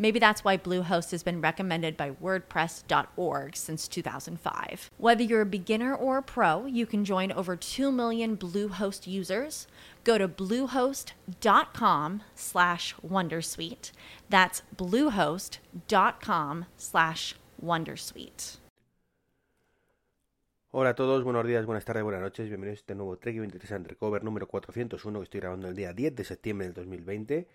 Maybe that's why Bluehost has been recommended by WordPress.org since 2005. Whether you're a beginner or a pro, you can join over 2 million Bluehost users. Go to bluehost.com slash Wondersuite. That's bluehost.com slash Wondersuite. Hola a todos, buenos días, buenas tardes, buenas noches, bienvenidos a este nuevo Trek 23 Undercover número 401 que estoy grabando el día 10 de septiembre del 2020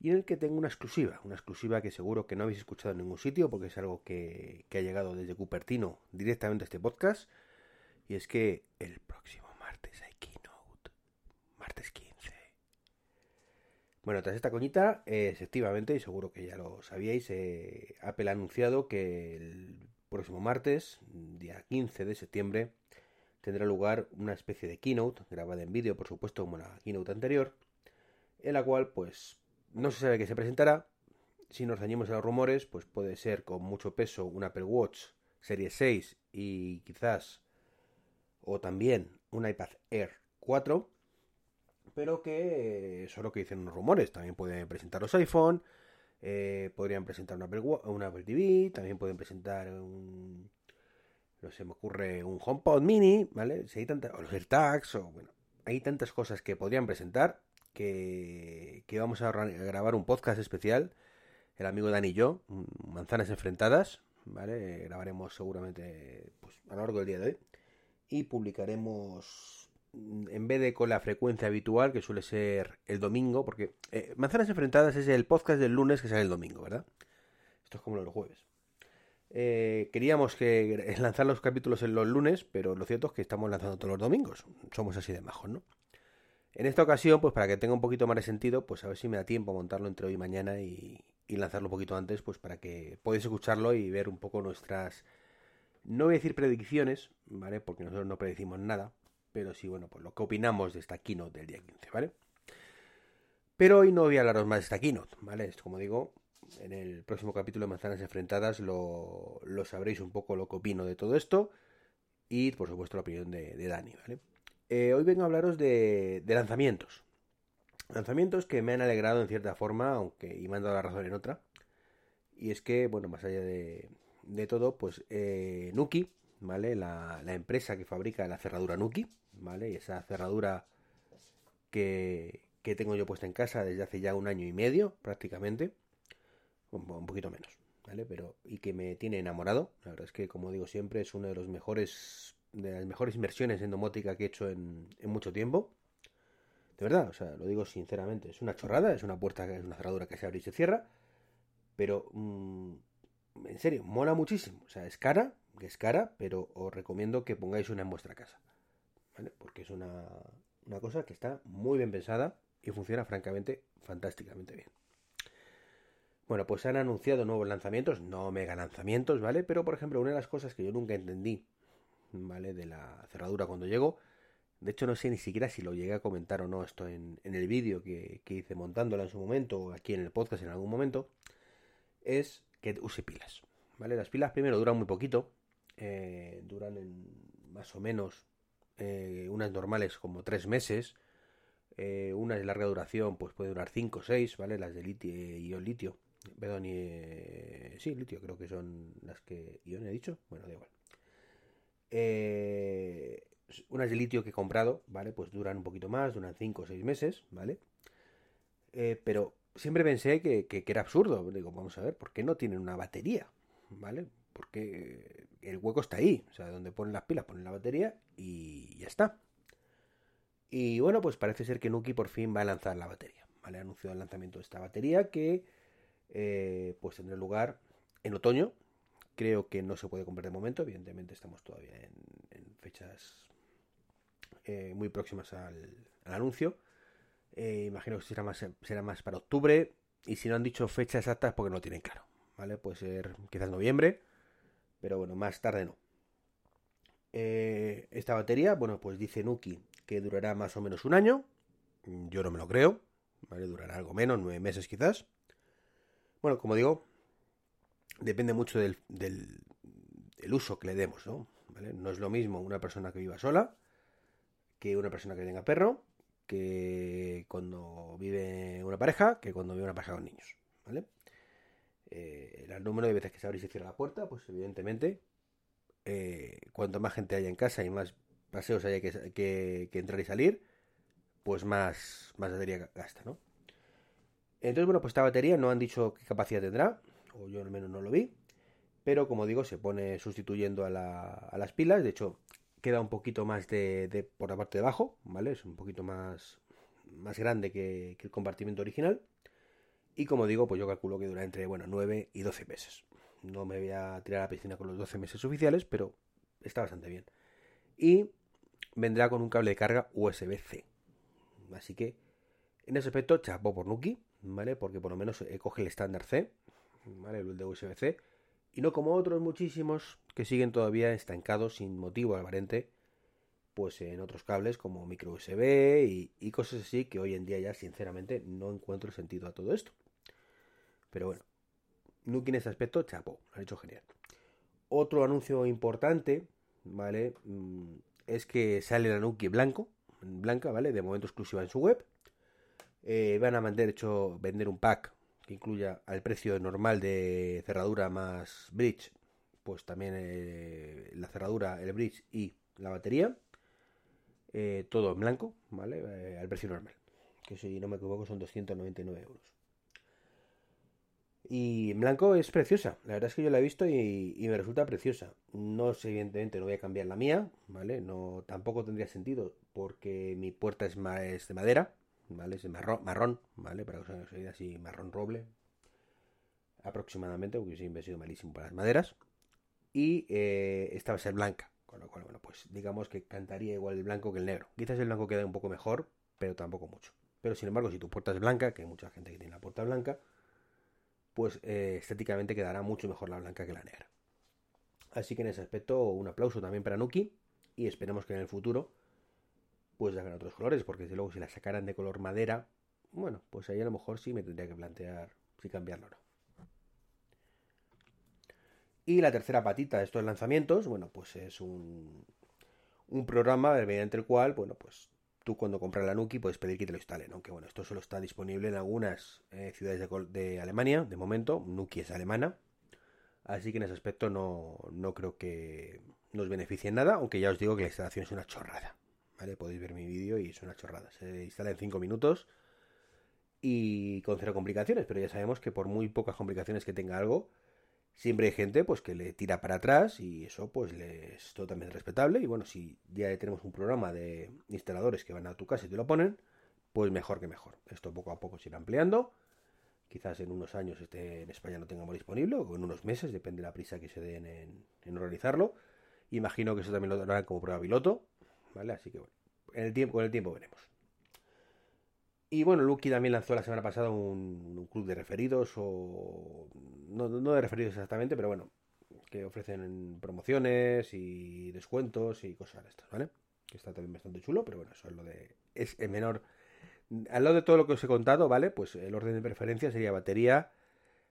y en el que tengo una exclusiva, una exclusiva que seguro que no habéis escuchado en ningún sitio porque es algo que, ha llegado desde Cupertino directamente a este podcast y es que el próximo martes hay keynote, martes 15. Bueno, tras esta coñita, eh, efectivamente, y seguro que ya lo sabíais, eh, Apple ha anunciado que el próximo martes, día 15 de septiembre, tendrá lugar una especie de keynote, grabada en vídeo, por supuesto, como la keynote anterior, en la cual, pues, no se sabe qué se presentará. Si nos dañemos a los rumores, pues puede ser con mucho peso un Apple Watch Serie 6 y quizás, o también un iPad Air 4, pero que eso es lo que dicen los rumores. También pueden presentar los iPhone, eh, podrían presentar un Apple, Apple TV, también pueden presentar un. No se me ocurre un HomePod Mini, ¿vale? Si hay tantas, o los AirTags, o bueno, hay tantas cosas que podrían presentar que, que vamos a grabar un podcast especial, el amigo Dani y yo, Manzanas Enfrentadas, ¿vale? Grabaremos seguramente pues, a lo largo del día de hoy y publicaremos en vez de con la frecuencia habitual, que suele ser el domingo, porque eh, Manzanas Enfrentadas es el podcast del lunes que sale el domingo, ¿verdad? Esto es como los jueves. Eh, queríamos que lanzar los capítulos en los lunes, pero lo cierto es que estamos lanzando todos los domingos. Somos así de majos, ¿no? En esta ocasión, pues para que tenga un poquito más de sentido, pues a ver si me da tiempo a montarlo entre hoy y mañana y, lanzarlo un poquito antes, pues para que podáis escucharlo y ver un poco nuestras, no voy a decir predicciones, ¿vale? Porque nosotros no predicimos nada, pero sí, bueno, pues lo que opinamos de esta keynote del día 15, ¿vale? Pero hoy no voy a hablaros más de esta keynote, ¿vale? Como digo, en el próximo capítulo de Manzanas Enfrentadas lo, lo sabréis un poco lo que opino de todo esto y, por supuesto, la opinión de, de Dani, ¿vale? Eh, hoy vengo a hablaros de, lanzamientos. Lanzamientos que me han alegrado en cierta forma, aunque y me han dado la razón en otra. Y es que, bueno, más allá de, todo, pues eh, Nuki, ¿vale? La, empresa que fabrica la cerradura Nuki, ¿vale? Y esa cerradura que, que, tengo yo puesta en casa desde hace ya un año y medio, prácticamente. Un, un, poquito menos, ¿vale? Pero, y que me tiene enamorado. La verdad es que, como digo siempre, es uno de los mejores, de las mejores inversiones en domótica que he hecho en, mucho tiempo. De verdad, o sea, lo digo sinceramente, es una chorrada, es una puerta, es una cerradura que se abre y se cierra, pero mmm, en serio, mola muchísimo. O sea, es cara, es cara, pero os recomiendo que pongáis una en vuestra casa. ¿Vale? Porque es una, una cosa que está muy bien pensada y funciona francamente fantásticamente bien. Bueno, pues se han anunciado nuevos lanzamientos, no mega lanzamientos, ¿vale? Pero por ejemplo, una de las cosas que yo nunca entendí, ¿vale? De la cerradura cuando llegó, de hecho no sé ni siquiera si lo llegué a comentar o no esto en, en el vídeo que, que, hice montándola en su momento o aquí en el podcast en algún momento, es que use pilas, ¿vale? Las pilas primero duran muy poquito, eh, duran en más o menos eh, unas normales como 3 meses, eh, una de larga duración pues puede durar 5 o 6, ¿vale? Las de litio, ion litio, perdón, y, sí, litio creo que son las que ion he dicho, bueno, da igual. Unas de litio que he comprado, ¿vale? Pues duran un poquito más, duran 5 o 6 meses, ¿vale? pero siempre pensé que, era absurdo. Digo, vamos a ver, ¿por qué no tienen una batería? ¿Vale? Porque el hueco está ahí. O sea, donde ponen las pilas, ponen la batería y ya está. Y bueno, pues parece ser que Nuki por fin va a lanzar la batería. ¿vale? Ha anunciado el lanzamiento de esta batería que eh, pues tendrá lugar en otoño. Creo que no se puede comprar de momento, evidentemente estamos todavía en, fechas eh, muy próximas al, anuncio. Eh, imagino que será más, será más para octubre. Y si no han dicho fecha exacta es porque no tienen claro. ¿Vale? Puede ser quizás noviembre. Pero bueno, más tarde no. esta batería, bueno, pues dice Nuki que durará más o menos un año. Yo no me lo creo. ¿Vale? Durará algo menos, nueve meses quizás. Bueno, como digo, depende mucho del, del, uso que le demos, ¿no? No es lo mismo una persona que viva sola que una persona que tenga perro, que cuando vive una pareja, que cuando vive una pareja con niños, ¿vale? Eh, el número de veces que se abre y se cierra la puerta, pues evidentemente, eh, cuanto más gente haya en casa y más paseos haya que, que, que entrar y salir, pues más, más batería gasta, ¿no? Entonces, bueno, pues esta batería no han dicho qué capacidad tendrá, o yo al menos no lo vi, pero como digo, se pone sustituyendo a, las pilas, de hecho, queda un poquito más de, por la parte de abajo, ¿vale? Es un poquito más, más grande que, el compartimento original. Y como digo, pues yo calculo que dura entre, bueno, 9 y 12 meses. No me voy a tirar a la piscina con los 12 meses oficiales, pero está bastante bien. Y vendrá con un cable de carga USB-C. Así que, en ese aspecto, chapo por Nuki. ¿vale? Porque por lo menos eh, coge el estándar C, ¿vale? El de USB-C. Y no como otros muchísimos que siguen todavía estancados sin motivo aparente, pues en otros cables como micro USB y, cosas así que hoy en día ya sinceramente no encuentro sentido a todo esto. Pero bueno, Nuki en ese aspecto, chapo, lo han hecho genial. Otro anuncio importante, ¿vale? Mm, es que sale la Nuki blanco, blanca, ¿vale? De momento exclusiva en su web. Eh, van a vender, hecho, vender un pack que incluya al precio normal de cerradura más bridge, pues también eh, la cerradura, el bridge y la batería. Eh, todo en blanco, ¿vale? al precio normal. Que si no me equivoco son 299 euros. Y en blanco es preciosa. La verdad es que yo la he visto y, me resulta preciosa. No sé, evidentemente, no voy a cambiar la mía, ¿vale? No, tampoco tendría sentido porque mi puerta es, es de madera, ¿vale? Es marrón, marrón, ¿vale? Para que os así, marrón roble, aproximadamente, porque siempre sido malísimo para las maderas. Y eh, esta va a ser blanca, con lo cual, bueno, pues digamos que cantaría igual el blanco que el negro. Quizás el blanco queda un poco mejor, pero tampoco mucho. Pero sin embargo, si tu puerta es blanca, que hay mucha gente que tiene la puerta blanca, pues eh, estéticamente quedará mucho mejor la blanca que la negra. Así que en ese aspecto, un aplauso también para Nuki y esperemos que en el futuro pues hagan otros colores, porque desde luego si la sacaran de color madera, bueno, pues ahí a lo mejor sí me tendría que plantear si cambiarlo o no. Y la tercera patita de estos lanzamientos, bueno, pues es un, un programa mediante el cual, bueno, pues tú cuando compras la Nuki puedes pedir que te lo instalen, aunque bueno, esto solo está disponible en algunas eh, ciudades de, de, Alemania, de momento, Nuki es alemana, así que en ese aspecto no, no creo que nos beneficie en nada, aunque ya os digo que la instalación es una chorrada. Podéis ver mi vídeo y es una chorrada. Se instala en 5 minutos y con cero complicaciones, pero ya sabemos que por muy pocas complicaciones que tenga algo, siempre hay gente pues que le tira para atrás y eso pues es totalmente respetable y bueno, si ya tenemos un programa de instaladores que van a tu casa y te lo ponen, pues mejor que mejor. Esto poco a poco se irá ampliando. Quizás en unos años este en España no tengamos disponible, o en unos meses, depende de la prisa que se den en, en realizarlo. Imagino que eso también lo darán como prueba piloto, ¿vale? Así que bueno, en el tiempo, con el tiempo veremos. Y bueno, Lucky también lanzó la semana pasada un, club de referidos, o no, de referidos exactamente, pero bueno, que ofrecen promociones y descuentos y cosas de estas, ¿vale? Que está también bastante chulo, pero bueno, eso es lo de... Es el menor... Al lado de todo lo que os he contado, ¿vale? Pues el orden de preferencia sería batería,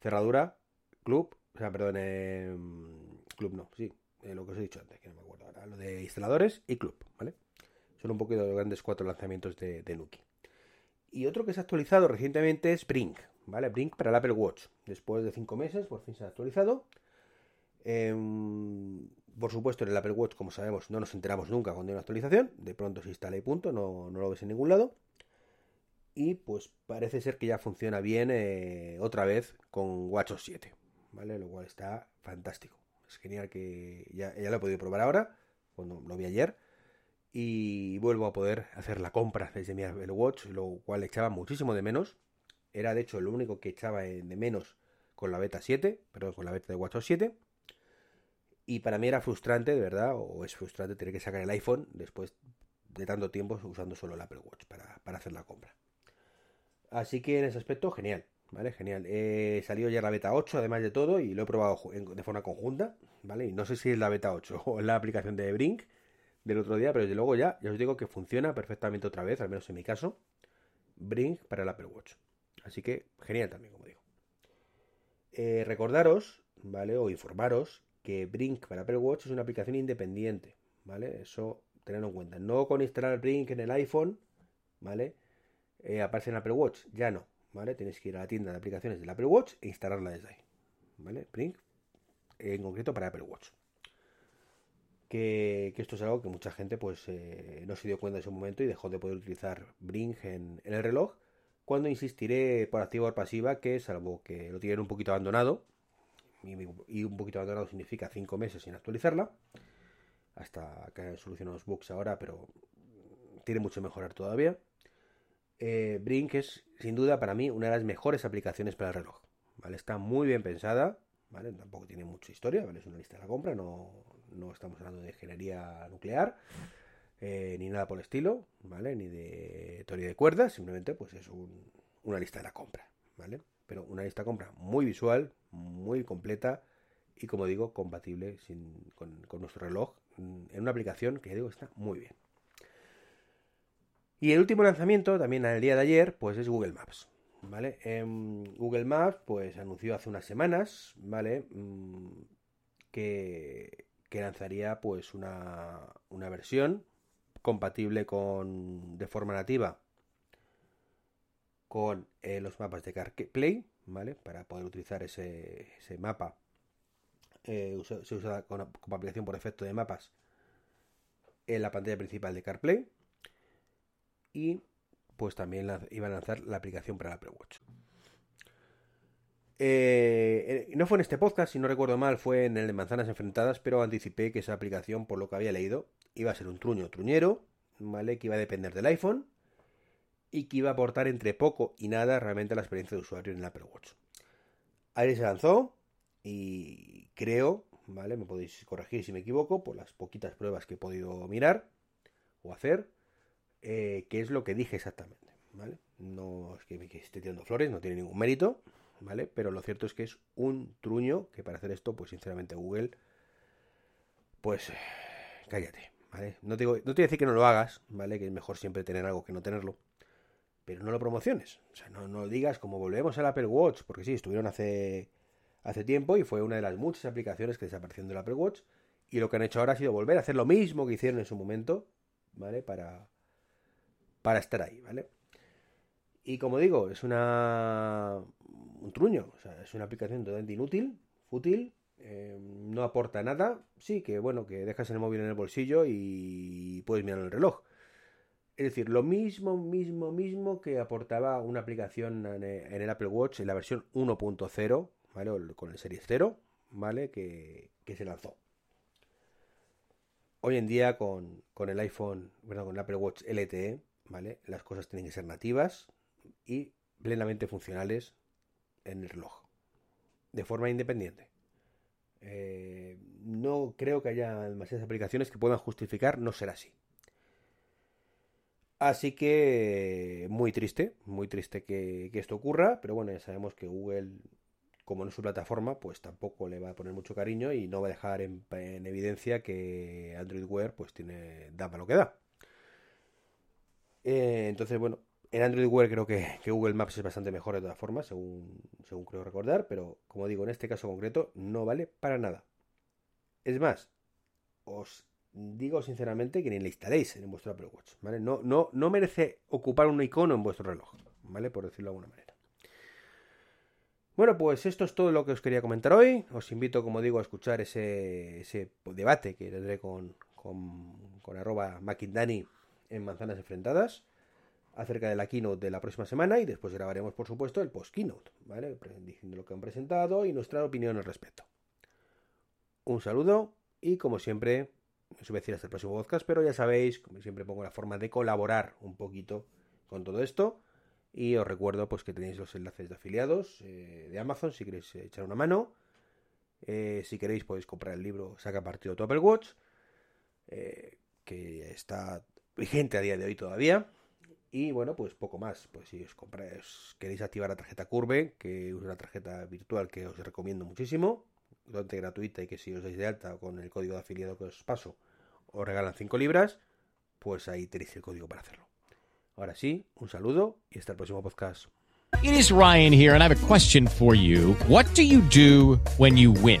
cerradura, club, o sea, perdón, eh, club no, sí, eh, lo que os he dicho antes, que no me acuerdo lo de instaladores y club, ¿vale? Son un poquito los grandes cuatro lanzamientos de, Nuki. Y otro que se ha actualizado recientemente es Brink, ¿vale? Brink para el Apple Watch. Después de cinco meses, por fin se ha actualizado. Em, por supuesto, en el Apple Watch, como sabemos, no nos enteramos nunca cuando hay una actualización. De pronto se instala y punto, no, lo ves en ningún lado. Y pues parece ser que ya funciona bien eh, otra vez con WatchOS 7, ¿vale? Lo cual está fantástico. Es genial que ya, ya lo he podido probar ahora, cuando lo vi ayer y vuelvo a poder hacer la compra desde mi Apple Watch, lo cual echaba muchísimo de menos. Era de hecho lo único que echaba de menos con la beta 7, perdón, con la beta de WatchOS 7. Y para mí era frustrante, de verdad, o es frustrante tener que sacar el iPhone después de tanto tiempo usando solo el Apple Watch para, hacer la compra. Así que en ese aspecto, genial, ¿vale? Genial. He salido ya la beta 8, además de todo, y lo he probado de forma conjunta, ¿vale? Y no sé si es la beta 8 o la aplicación de Brink del otro día, pero desde luego ya, ya os digo que funciona perfectamente otra vez, al menos en mi caso, Brink para el Apple Watch. Así que genial también, como digo. Eh, recordaros, ¿vale? O informaros que Brink para Apple Watch es una aplicación independiente, ¿vale? Eso tenerlo en cuenta. No con instalar Brink en el iPhone, ¿vale? Eh, aparece en Apple Watch, ya no, ¿vale? Tenéis que ir a la tienda de aplicaciones del Apple Watch e instalarla desde ahí, ¿vale? En concreto para Apple Watch. Que, esto es algo que mucha gente pues eh, no se dio cuenta en su momento y dejó de poder utilizar Brink en, el reloj. Cuando insistiré por activa o pasiva que salvo que lo tienen un poquito abandonado, y, un poquito abandonado significa 5 meses sin actualizarla, hasta que solucionado los bugs ahora, pero tiene mucho mejorar todavía. Eh, Brink es sin duda para mí una de las mejores aplicaciones para el reloj. ¿vale? Está muy bien pensada, ¿vale? Tampoco tiene mucha historia, ¿vale? Es una lista de la compra, no, estamos hablando de ingeniería nuclear, eh, ni nada por el estilo, ¿vale? Ni de teoría de cuerdas, simplemente pues es una lista de la compra, ¿vale? Pero una lista de compra muy visual, muy completa y como digo, compatible con, nuestro reloj en una aplicación que digo está muy bien. Y el último lanzamiento, también el día de ayer, pues es Google Maps. ¿vale? En Google Maps, pues anunció hace unas semanas, ¿vale? Mm, que, lanzaría pues una, versión compatible con de forma nativa con eh, los mapas de CarPlay, ¿vale? Para poder utilizar ese, mapa. Eh, se usa como aplicación por efecto de mapas en la pantalla principal de CarPlay. Y pues también iba a lanzar la aplicación para el Apple Watch. Eh, no fue en este podcast, si no recuerdo mal, fue en el de Manzanas Enfrentadas, pero anticipé que esa aplicación, por lo que había leído, iba a ser un truño truñero, ¿vale? Que iba a depender del iPhone y que iba a aportar entre poco y nada realmente a la experiencia de usuario en el Apple Watch. Ahí se lanzó y creo, ¿vale? Me podéis corregir si me equivoco por las poquitas pruebas que he podido mirar o hacer eh, qué es lo que dije exactamente, ¿vale? No es que me esté tirando flores, no tiene ningún mérito, ¿vale? Pero lo cierto es que es un truño que para hacer esto, pues sinceramente Google, pues cállate, ¿vale? No te, no te voy a decir que no lo hagas, ¿vale? Que es mejor siempre tener algo que no tenerlo, pero no lo promociones, o sea, no, no digas como volvemos al Apple Watch, porque sí, estuvieron hace, hace tiempo y fue una de las muchas aplicaciones que desaparecieron del Apple Watch, y lo que han hecho ahora ha sido volver a hacer lo mismo que hicieron en su momento, ¿vale? Para para estar ahí, ¿vale? Y como digo, es una un truño, o sea, es una aplicación totalmente inútil, fútil, eh, no aporta nada, sí, que bueno, que dejas el móvil en el bolsillo y puedes mirar el reloj. Es decir, lo mismo, mismo, mismo que aportaba una aplicación en el Apple Watch en la versión 1.0, ¿vale? Con el Series 0, ¿vale? Que, que se lanzó. Hoy en día con, con el iPhone, bueno, con el Apple Watch LTE, Las cosas tienen que ser nativas y plenamente funcionales en el reloj, de forma independiente. Eh, no creo que haya demasiadas aplicaciones que puedan justificar no ser así. Así que muy triste, muy triste que, esto ocurra, pero bueno, ya sabemos que Google, como no es su plataforma, pues tampoco le va a poner mucho cariño y no va a dejar en, evidencia que Android Wear pues tiene, da para lo que da. Eh, entonces, bueno, en Android Wear creo que, Google Maps es bastante mejor de todas formas, según, según creo recordar, pero como digo, en este caso concreto no vale para nada. Es más, os digo sinceramente que ni le instaléis en vuestro Apple Watch. No, merece ocupar un icono en vuestro reloj, ¿vale? Por decirlo de alguna manera. Bueno, pues esto es todo lo que os quería comentar hoy. Os invito, como digo, a escuchar ese, debate que tendré con, con, con arroba en Manzanas Enfrentadas acerca de la keynote de la próxima semana y después grabaremos, por supuesto, el post-keynote, ¿vale? Diciendo lo que han presentado y nuestra opinión al respecto. Un saludo y, como siempre, os iba a decir hasta el próximo podcast, pero ya sabéis, como siempre pongo la forma de colaborar un poquito con todo esto. Y os recuerdo pues que tenéis los enlaces de afiliados eh, de Amazon si queréis echar una mano. Eh, si queréis podéis comprar el libro Saca partido Apple Watch, eh, que está vigente a día de hoy todavía. Y bueno, pues poco más. Pues si os compráis, queréis activar la tarjeta Curve, que es una tarjeta virtual que os recomiendo muchísimo, totalmente gratuita y que si os dais de alta con el código de afiliado que os paso, os regalan 5 libras, pues ahí tenéis el código para hacerlo. Ahora sí, un saludo y hasta el próximo podcast. It is Ryan here, and I have a question for you. What do you do when you win?